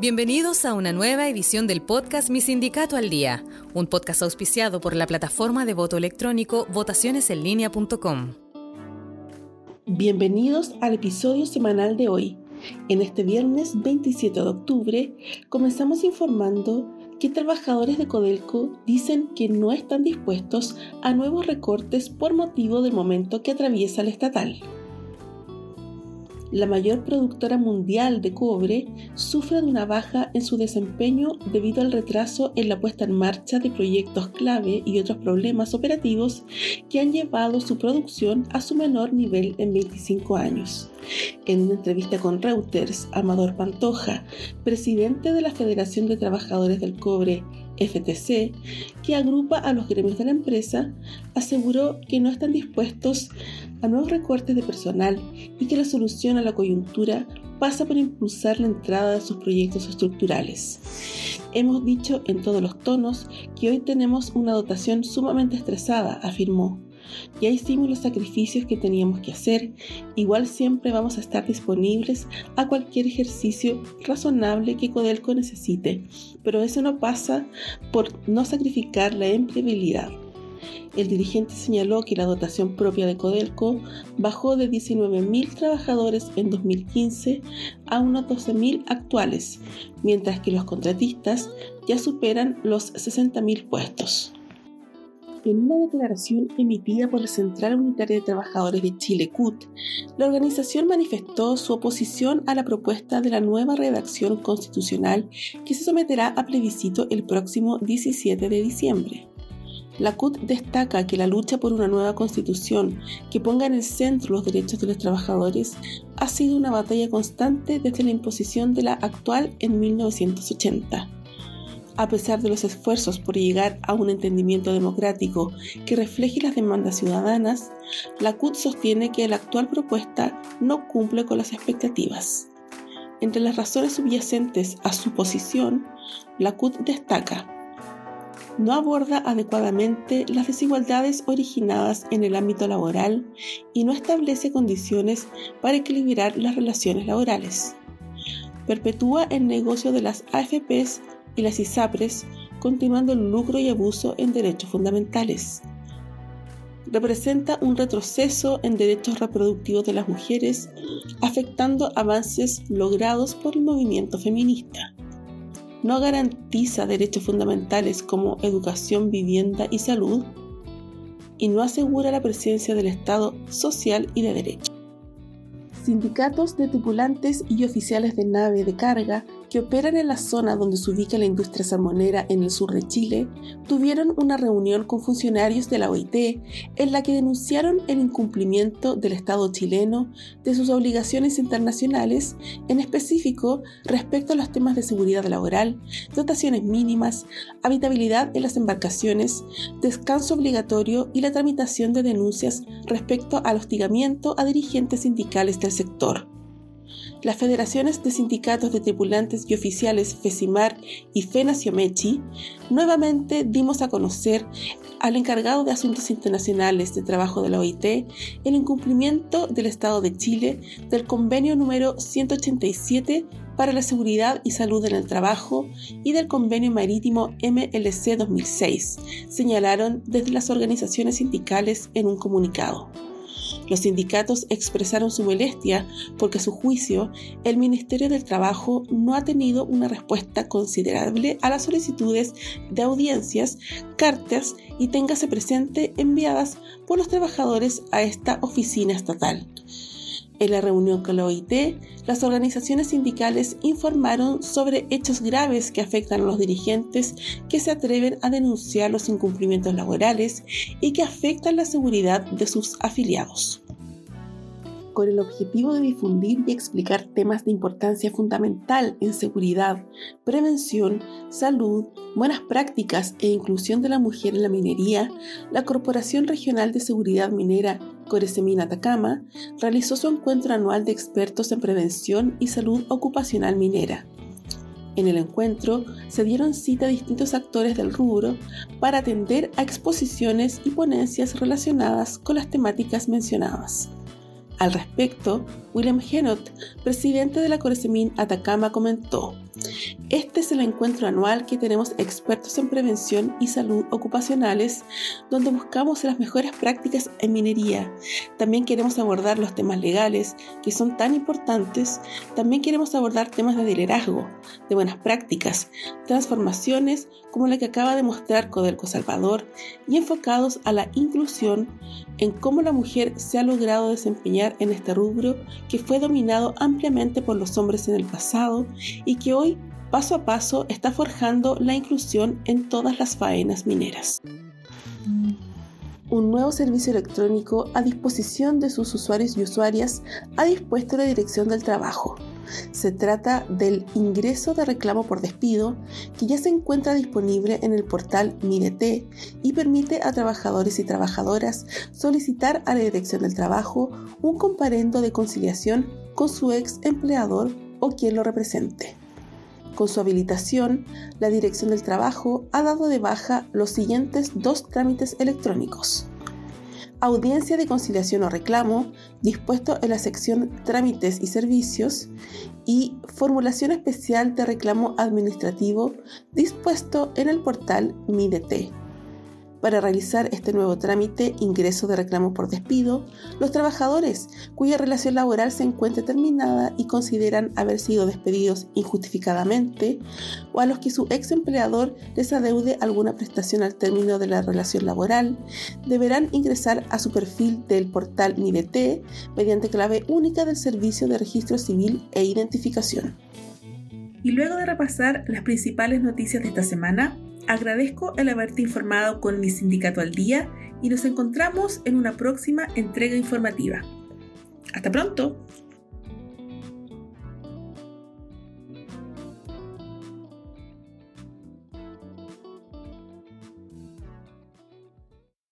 Bienvenidos a una nueva edición del podcast Mi Sindicato al Día, un podcast auspiciado por la plataforma de voto electrónico votacionesenlinea.com. Bienvenidos al episodio semanal de hoy. En este viernes 27 de octubre comenzamos informando que trabajadores de Codelco dicen que no están dispuestos a nuevos recortes por motivo del momento que atraviesa el estatal la mayor productora mundial de cobre, sufre de una baja en su desempeño debido al retraso en la puesta en marcha de proyectos clave y otros problemas operativos que han llevado su producción a su menor nivel en 25 años. En una entrevista con Reuters, Amador Pantoja, presidente de la Federación de Trabajadores del Cobre, FTC, que agrupa a los gremios de la empresa, aseguró que no están dispuestos a nuevos recortes de personal y que la solución a la coyuntura pasa por impulsar la entrada de sus proyectos estructurales. Hemos dicho en todos los tonos que hoy tenemos una dotación sumamente estresada, afirmó. Ya hicimos los sacrificios que teníamos que hacer, igual siempre vamos a estar disponibles a cualquier ejercicio razonable que Codelco necesite, pero eso no pasa por no sacrificar la empleabilidad. El dirigente señaló que la dotación propia de Codelco bajó de 19.000 trabajadores en 2015 a unos 12.000 actuales, mientras que los contratistas ya superan los 60.000 puestos. En una declaración emitida por la Central Unitaria de Trabajadores de Chile, CUT, la organización manifestó su oposición a la propuesta de la nueva redacción constitucional que se someterá a plebiscito el próximo 17 de diciembre. La CUT destaca que la lucha por una nueva constitución que ponga en el centro los derechos de los trabajadores ha sido una batalla constante desde la imposición de la actual en 1980. A pesar de los esfuerzos por llegar a un entendimiento democrático que refleje las demandas ciudadanas, la CUT sostiene que la actual propuesta no cumple con las expectativas. Entre las razones subyacentes a su posición, la CUT destaca no aborda adecuadamente las desigualdades originadas en el ámbito laboral y no establece condiciones para equilibrar las relaciones laborales. Perpetúa el negocio de las AFPs y las ISAPRES, continuando el lucro y abuso en derechos fundamentales. Representa un retroceso en derechos reproductivos de las mujeres, afectando avances logrados por el movimiento feminista no garantiza derechos fundamentales como educación, vivienda y salud, y no asegura la presencia del Estado social y de derecho. Sindicatos de tripulantes y oficiales de nave de carga que operan en la zona donde se ubica la industria salmonera en el sur de Chile, tuvieron una reunión con funcionarios de la OIT en la que denunciaron el incumplimiento del Estado chileno de sus obligaciones internacionales, en específico respecto a los temas de seguridad laboral, dotaciones mínimas, habitabilidad en las embarcaciones, descanso obligatorio y la tramitación de denuncias respecto al hostigamiento a dirigentes sindicales del sector las federaciones de sindicatos de tripulantes y oficiales FESIMAR y FENACIOMECHI, nuevamente dimos a conocer al encargado de Asuntos Internacionales de Trabajo de la OIT el incumplimiento del Estado de Chile del convenio número 187 para la seguridad y salud en el trabajo y del convenio marítimo MLC 2006, señalaron desde las organizaciones sindicales en un comunicado. Los sindicatos expresaron su molestia porque a su juicio el Ministerio del Trabajo no ha tenido una respuesta considerable a las solicitudes de audiencias, cartas y téngase presente enviadas por los trabajadores a esta oficina estatal. En la reunión con la OIT, las organizaciones sindicales informaron sobre hechos graves que afectan a los dirigentes que se atreven a denunciar los incumplimientos laborales y que afectan la seguridad de sus afiliados. Con el objetivo de difundir y explicar temas de importancia fundamental en seguridad, prevención, salud, buenas prácticas e inclusión de la mujer en la minería, la Corporación Regional de Seguridad Minera Coresemina Atacama realizó su encuentro anual de expertos en prevención y salud ocupacional minera. En el encuentro se dieron cita a distintos actores del rubro para atender a exposiciones y ponencias relacionadas con las temáticas mencionadas. Al respecto, William Henot, presidente de la Coresemin Atacama, comentó, Este es el encuentro anual que tenemos expertos en prevención y salud ocupacionales, donde buscamos las mejores prácticas en minería. También queremos abordar los temas legales, que son tan importantes. También queremos abordar temas de liderazgo, de buenas prácticas, transformaciones como la que acaba de mostrar Codelco Salvador y enfocados a la inclusión en cómo la mujer se ha logrado desempeñar en este rubro que fue dominado ampliamente por los hombres en el pasado y que hoy paso a paso está forjando la inclusión en todas las faenas mineras. Un nuevo servicio electrónico a disposición de sus usuarios y usuarias ha dispuesto la Dirección del Trabajo. Se trata del ingreso de reclamo por despido que ya se encuentra disponible en el portal MIRET y permite a trabajadores y trabajadoras solicitar a la Dirección del Trabajo un comparendo de conciliación con su ex empleador o quien lo represente. Con su habilitación, la Dirección del Trabajo ha dado de baja los siguientes dos trámites electrónicos. Audiencia de conciliación o reclamo, dispuesto en la sección Trámites y Servicios, y formulación especial de reclamo administrativo, dispuesto en el portal MIDET. Para realizar este nuevo trámite, ingreso de reclamo por despido, los trabajadores cuya relación laboral se encuentre terminada y consideran haber sido despedidos injustificadamente o a los que su ex empleador les adeude alguna prestación al término de la relación laboral, deberán ingresar a su perfil del portal MIDET mediante clave única del Servicio de Registro Civil e Identificación. Y luego de repasar las principales noticias de esta semana, Agradezco el haberte informado con mi sindicato al día y nos encontramos en una próxima entrega informativa. Hasta pronto.